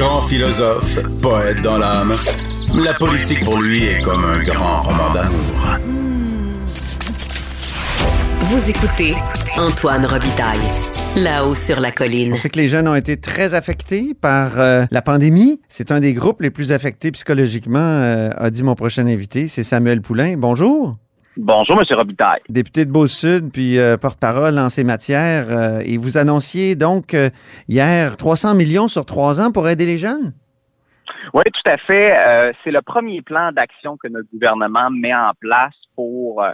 Grand philosophe, poète dans l'âme, la politique pour lui est comme un grand roman d'amour. Vous écoutez Antoine Robitaille. Là-haut sur la colline. On sait que les jeunes ont été très affectés par euh, la pandémie. C'est un des groupes les plus affectés psychologiquement, euh, a dit mon prochain invité. C'est Samuel Poulain. Bonjour. Bonjour, M. Robitaille. Député de Beau-Sud, puis euh, porte-parole en ces matières. et vous annonciez donc hier 300 millions sur trois ans pour aider les jeunes? Oui, tout à fait. c'est le premier plan d'action que notre gouvernement met en place pour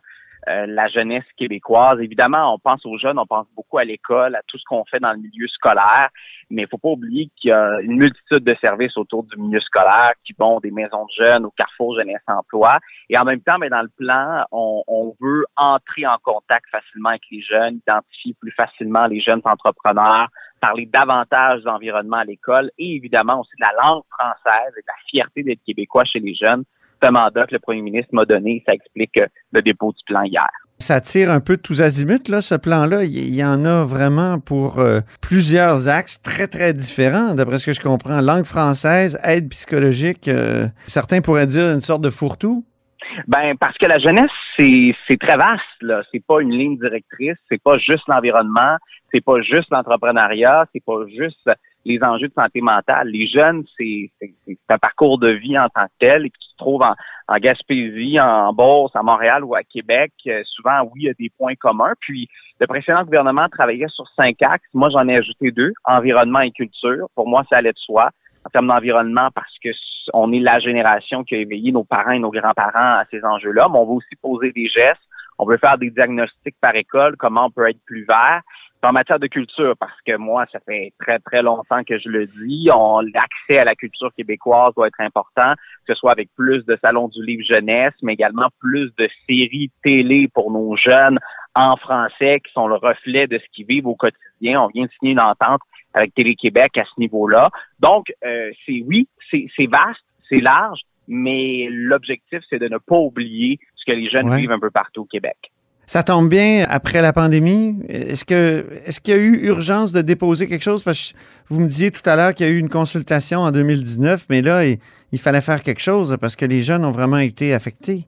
euh, la jeunesse québécoise. Évidemment, on pense aux jeunes, on pense beaucoup à l'école, à tout ce qu'on fait dans le milieu scolaire, mais il faut pas oublier qu'il y a une multitude de services autour du milieu scolaire qui vont des maisons de jeunes au Carrefour Jeunesse Emploi. Et en même temps, mais dans le plan, on, on veut entrer en contact facilement avec les jeunes, identifier plus facilement les jeunes entrepreneurs, parler davantage d'environnement à l'école et évidemment aussi de la langue française et de la fierté d'être québécois chez les jeunes ce mandat que le premier ministre m'a donné. Ça explique euh, le dépôt du plan hier. Ça tire un peu de tous azimuts, là, ce plan-là. Il y en a vraiment pour euh, plusieurs axes très, très différents, d'après ce que je comprends. Langue française, aide psychologique, euh, certains pourraient dire une sorte de fourre-tout. Ben, parce que la jeunesse, c'est très vaste, là. C'est pas une ligne directrice, c'est pas juste l'environnement, c'est pas juste l'entrepreneuriat, c'est pas juste les enjeux de santé mentale. Les jeunes, c'est un parcours de vie en tant que tel et qui se trouve en, en Gaspésie, en Beauce, à Montréal ou à Québec. Euh, souvent, oui, il y a des points communs. Puis, le précédent gouvernement travaillait sur cinq axes. Moi, j'en ai ajouté deux, environnement et culture. Pour moi, ça allait de soi en termes d'environnement parce que on est la génération qui a éveillé nos parents et nos grands-parents à ces enjeux-là, mais on veut aussi poser des gestes. On veut faire des diagnostics par école, comment on peut être plus vert en matière de culture, parce que moi, ça fait très, très longtemps que je le dis, l'accès à la culture québécoise doit être important, que ce soit avec plus de salons du livre jeunesse, mais également plus de séries télé pour nos jeunes en français qui sont le reflet de ce qu'ils vivent au quotidien. On vient de signer une entente avec Télé-Québec à ce niveau-là. Donc, euh, c'est oui, c'est vaste, c'est large, mais l'objectif, c'est de ne pas oublier ce que les jeunes vivent un peu partout au Québec. Ça tombe bien après la pandémie. Est-ce que est-ce qu'il y a eu urgence de déposer quelque chose? Parce que vous me disiez tout à l'heure qu'il y a eu une consultation en 2019, mais là, il, fallait faire quelque chose parce que les jeunes ont vraiment été affectés.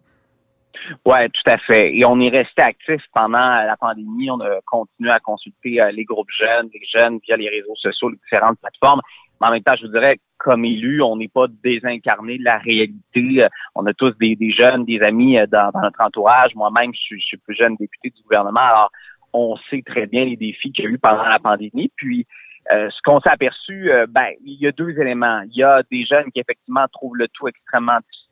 Oui, tout à fait. Et on est resté actif pendant la pandémie. On a continué à consulter euh, les groupes jeunes, les jeunes via les réseaux sociaux, les différentes plateformes. Mais en même temps, je vous dirais, comme élu, on n'est pas désincarné de la réalité. Euh, on a tous des, jeunes, des amis euh, dans, notre entourage. Moi-même, je suis, plus jeune député du gouvernement. Alors, on sait très bien les défis qu'il y a eu pendant la pandémie. Puis, euh, ce qu'on s'est aperçu, ben, il y a deux éléments. Il y a des jeunes qui effectivement trouvent le tout extrêmement difficile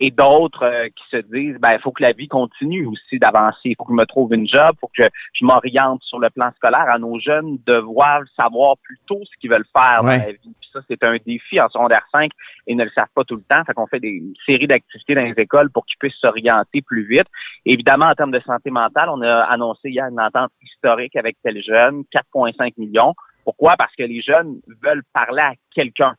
et d'autres euh, qui se disent ben il faut que la vie continue aussi d'avancer, il faut que je me trouve une job, il faut que je, m'oriente sur le plan scolaire. À nos jeunes devoir savoir plutôt ce qu'ils veulent faire dans la vie. Puis ça, c'est un défi en secondaire 5 et ne le savent pas tout le temps. Fait qu'on fait des une série d'activités dans les écoles pour qu'ils puissent s'orienter plus vite. évidemment, en termes de santé mentale, on a annoncé hier une entente historique avec tel jeune, 4,5 millions. Pourquoi? Parce que les jeunes veulent parler à quelqu'un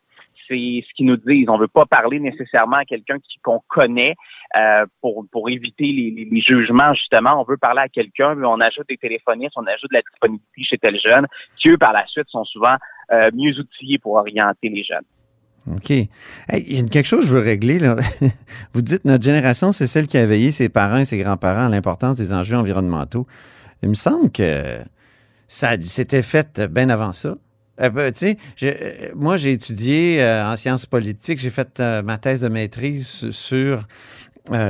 c'est ce qu'ils nous disent. On veut pas parler nécessairement à quelqu'un qu'on connaît euh, pour, pour éviter les, jugements, justement. On veut parler à quelqu'un, mais on ajoute des téléphonistes, on ajoute de la disponibilité chez tel jeune, qui, eux, par la suite, sont souvent euh, mieux outillés pour orienter les jeunes. OK. il y a quelque chose que je veux régler. Là. Vous dites notre génération, c'est celle qui a veillé ses parents et ses grands-parents à l'importance des enjeux environnementaux. Il me semble que ça s'était fait bien avant ça. Euh, ben, tu sais, euh, moi, j'ai étudié euh, en sciences politiques. J'ai fait ma thèse de maîtrise sur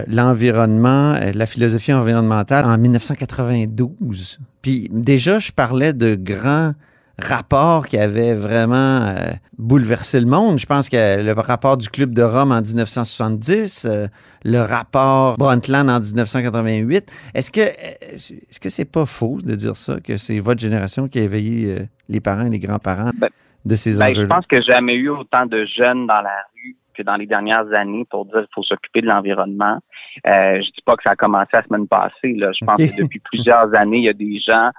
l'environnement, la philosophie environnementale en 1992. Puis déjà, je parlais de grands rapport qui avait vraiment euh, bouleversé le monde. Je pense que le rapport du Club de Rome en 1970, euh, le rapport Brundtland en 1988. Est-ce que euh, est-ce que c'est pas faux de dire ça, que c'est votre génération qui a éveillé les parents et les grands-parents? Ben, de ces Ben, enjeux je pense que jamais eu autant de jeunes dans la rue que dans les dernières années pour dire qu'il faut s'occuper de l'environnement. Euh, je dis pas que ça a commencé la semaine passée. Là. Je pense que depuis plusieurs années, il y a des gens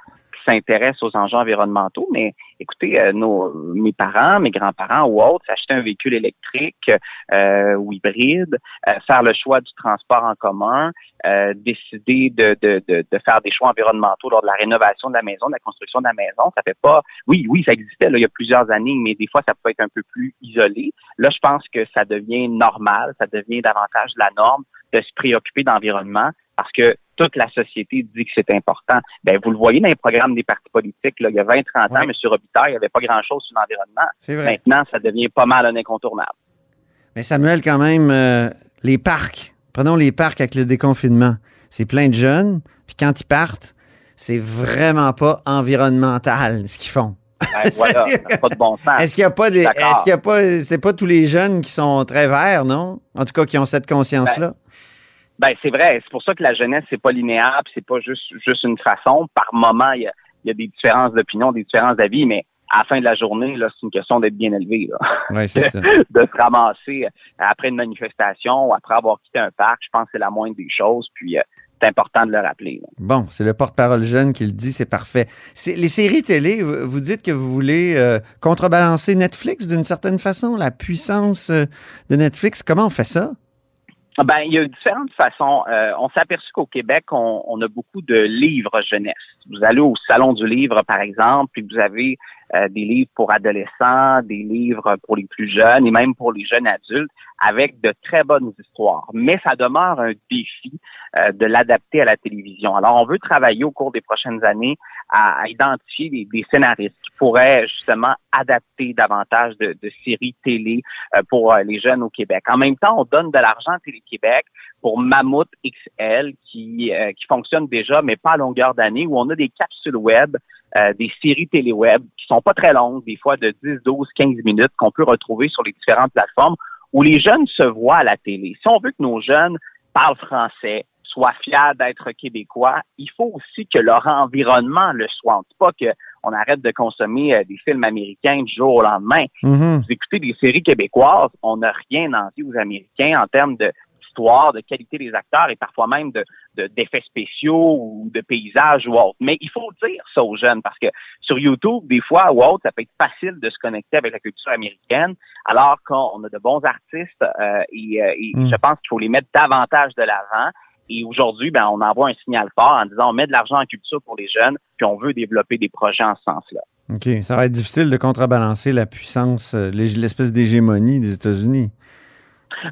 s'intéressent aux enjeux environnementaux. Mais écoutez, euh, nos, mes parents, mes grands-parents ou autres, s'acheter un véhicule électrique euh, ou hybride, euh, faire le choix du transport en commun, euh, décider de, de, de, de faire des choix environnementaux lors de la rénovation de la maison, de la construction de la maison. Ça fait pas, oui, oui, ça existait là, il y a plusieurs années, mais des fois, ça peut être un peu plus isolé. Là, je pense que ça devient normal, ça devient davantage la norme de se préoccuper d'environnement parce que toute la société dit que c'est important. Ben, vous le voyez dans les programmes des partis politiques, là, il y a 20, 30 ans. M. Robitaille, il n'y avait pas grand-chose sur l'environnement. C'est vrai. Maintenant, ça devient pas mal un incontournable. Mais Samuel, quand même, euh, les parcs, prenons les parcs avec le déconfinement. C'est plein de jeunes, puis quand ils partent, c'est vraiment pas environnemental ce qu'ils font. Ben, voilà, pas de bon sens. Est-ce qu'il y a pas des, est-ce qu'il y a pas, c'est pas tous les jeunes qui sont très verts, non? En tout cas, qui ont cette conscience-là. Ben, c'est vrai. C'est pour ça que la jeunesse, c'est pas linéaire, c'est pas juste, juste une façon. Par moment, il y a, y a des différences d'opinion, des différences d'avis, mais à la fin de la journée, là, c'est une question d'être bien élevé, là. Oui, c'est ça. de se ramasser après une manifestation ou après avoir quitté un parc. Je pense que c'est la moindre des choses, puis euh, c'est important de le rappeler. là. Bon, c'est le porte-parole jeune qui le dit, c'est parfait. Les séries télé, vous dites que vous voulez euh, contrebalancer Netflix d'une certaine façon, la puissance euh, de Netflix. Comment on fait ça? Ben, il y a différentes façons. Euh, on s'est aperçu qu'au Québec, on, on a beaucoup de livres jeunesse. Vous allez au salon du livre, par exemple, puis vous avez euh, des livres pour adolescents, des livres pour les plus jeunes et même pour les jeunes adultes, avec de très bonnes histoires. Mais ça demeure un défi euh, de l'adapter à la télévision. Alors, on veut travailler au cours des prochaines années à, à identifier des, des scénaristes qui pourraient justement adapter davantage de, de séries télé euh, pour euh, les jeunes au Québec. En même temps, on donne de l'argent à Télé-Québec pour Mammouth XL qui, euh, qui fonctionne déjà, mais pas à longueur d'année, où on a des capsules web, euh, des séries télé-web sont pas très longues, des fois de 10, 12, 15 minutes qu'on peut retrouver sur les différentes plateformes où les jeunes se voient à la télé. Si on veut que nos jeunes parlent français, soient fiers d'être québécois, il faut aussi que leur environnement le soit. On dit pas qu'on arrête de consommer euh, des films américains du jour au lendemain Mhm. vous écoutez des séries québécoises, on n'a rien envie aux Américains en termes de d'histoire, de qualité des acteurs et parfois même de de- d'effets spéciaux ou de paysages ou autre. Mais il faut dire ça aux jeunes parce que sur YouTube, des fois ou autre, ça peut être facile de se connecter avec la culture américaine, alors qu'on a de bons artistes euh, et, euh, et Mm. je pense qu'il faut les mettre davantage de l'avant. Et aujourd'hui, ben, on envoie un signal fort en disant on met de l'argent en culture pour les jeunes, puis on veut développer des projets en ce sens-là. OK. Ça va être difficile de contrebalancer la puissance, euh, l'espèce d'hégémonie des États-Unis.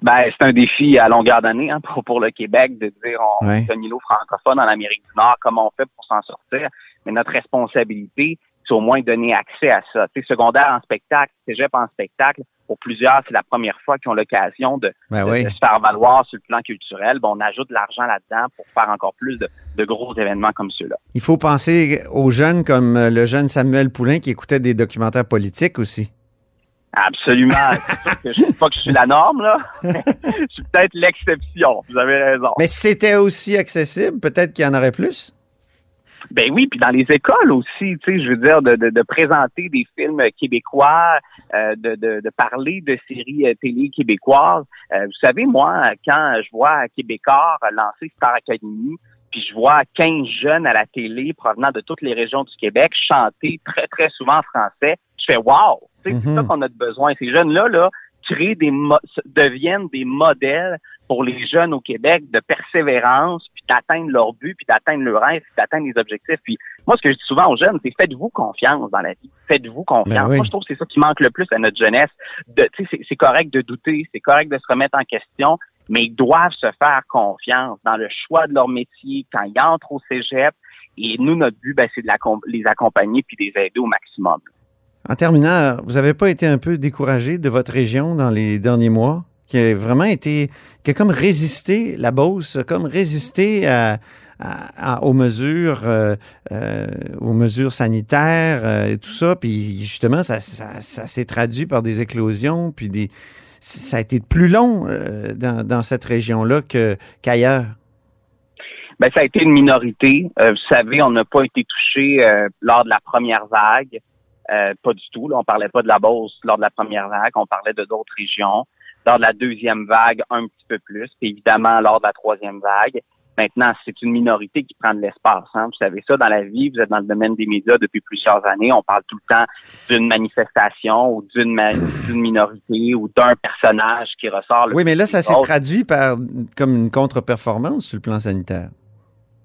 Ben, c'est un défi à longueur d'année hein, pour, pour le Québec de dire on est un îlot francophone en Amérique du Nord, comment on fait pour s'en sortir. Mais notre responsabilité, c'est au moins donner accès à ça. Tu sais, secondaire en spectacle, cégep en spectacle, pour plusieurs, c'est la première fois qu'ils ont l'occasion de, Ben de- oui. de se faire valoir sur le plan culturel. Ben, on ajoute de l'argent là-dedans pour faire encore plus de, de gros événements comme ceux-là. Il faut penser aux jeunes comme euh, le jeune Samuel Poulain qui écoutait des documentaires politiques aussi. Absolument. Je ne dis pas que je suis la norme, là. je suis peut-être l'exception. Vous avez raison. Mais si c'était aussi accessible, peut-être qu'il y en aurait plus. Ben oui, puis dans les écoles aussi, tu sais, je veux dire, de, de, de présenter des films québécois, euh, de, de, de parler de séries euh, télé québécoises. Euh, vous savez, moi, quand je vois Québécois lancer Star Academy, puis je vois 15 jeunes à la télé provenant de toutes les régions du Québec chanter très, très souvent en français, fais wow! Mhm. C'est ça qu'on a de besoin. Ces jeunes-là, là, créent des mo- deviennent des modèles pour les jeunes au Québec de persévérance, puis d'atteindre leur but, puis d'atteindre leur rêve, puis d'atteindre les objectifs. Puis moi, ce que je dis souvent aux jeunes, c'est faites-vous confiance dans la vie. Faites-vous confiance. Ben oui. Moi, je trouve que c'est ça qui manque le plus à notre jeunesse. C'est, correct de douter, c'est correct de se remettre en question, mais ils doivent se faire confiance dans le choix de leur métier quand ils entrent au cégep. Et nous, notre but, ben, c'est de les accompagner puis de les aider au maximum. En terminant, vous n'avez pas été un peu découragé de votre région dans les derniers mois, qui a vraiment été, qui a comme résisté, la Beauce, comme résisté à, à- aux mesures, euh, euh, aux mesures sanitaires euh, et tout ça, puis justement, ça, ça, ça s'est traduit par des éclosions, puis des, ça a été plus long euh, dans, dans cette région-là qu'ailleurs. Ben, ça a été une minorité. Euh, vous savez, on n'a pas été touché lors de la première vague. Euh, pas du tout. Là, on parlait pas de la Beauce lors de la première vague, on parlait de d'autres régions. Lors de la deuxième vague, un petit peu plus. Puis évidemment, lors de la troisième vague, Maintenant, c'est une minorité qui prend de l'espace. Hein. Vous savez ça, dans la vie, vous êtes dans le domaine des médias depuis plusieurs années. On parle tout le temps d'une manifestation ou d'une minorité ou d'un personnage qui ressort. oui, mais là, ça s'est traduit par comme une contre-performance sur le plan sanitaire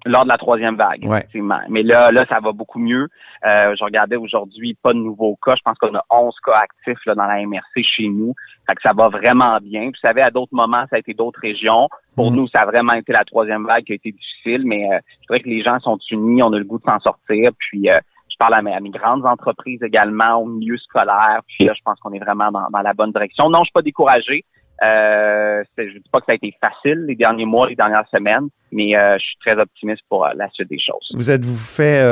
lors de la troisième vague, effectivement. Mais là, là, ça va beaucoup mieux. Euh, je regardais aujourd'hui, pas de nouveaux cas. Je pense qu'on a 11 cas actifs là, dans la MRC chez nous. Fait que ça va vraiment bien. Vous savez, à d'autres moments, ça a été d'autres régions. Pour mm. nous, ça a vraiment été la troisième vague qui a été difficile, mais euh, je dirais que les gens sont unis, on a le goût de s'en sortir. Puis euh, je parle à mes, grandes entreprises également, au milieu scolaire. Puis là, je pense qu'on est vraiment dans, dans, la bonne direction. Non, je suis pas découragé. Euh, je ne dis pas que ça a été facile les derniers mois, les dernières semaines, mais euh, je suis très optimiste pour euh, la suite des choses. Vous êtes-vous fait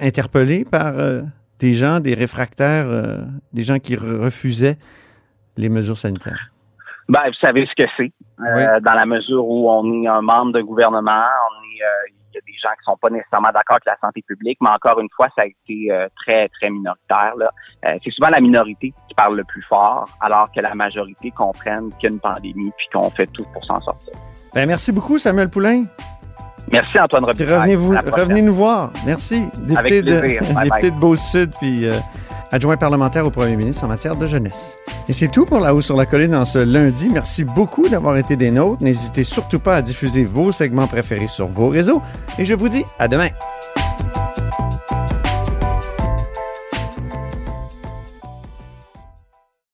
interpeller par des gens, des réfractaires, des gens qui refusaient les mesures sanitaires? Ben, vous savez ce que c'est. Dans la mesure où on est un membre d'un gouvernement, on est y a des gens qui sont pas nécessairement d'accord avec la santé publique, mais encore une fois, ça a été euh, très, très minoritaire. Euh, c'est souvent la minorité qui parle le plus fort, alors que la majorité comprenne qu'il y a une pandémie puis qu'on fait tout pour s'en sortir. Ben, merci beaucoup, Samuel Poulain. Merci, Antoine Robitaille. Revenez, revenez nous voir. Merci. Député, de, de Beau-Sud, puis euh, adjoint parlementaire au premier ministre en matière de jeunesse. Et c'est tout pour La Haut sur la Colline en ce lundi. Merci beaucoup d'avoir été des nôtres. N'hésitez surtout pas à diffuser vos segments préférés sur vos réseaux. Et je vous dis à demain.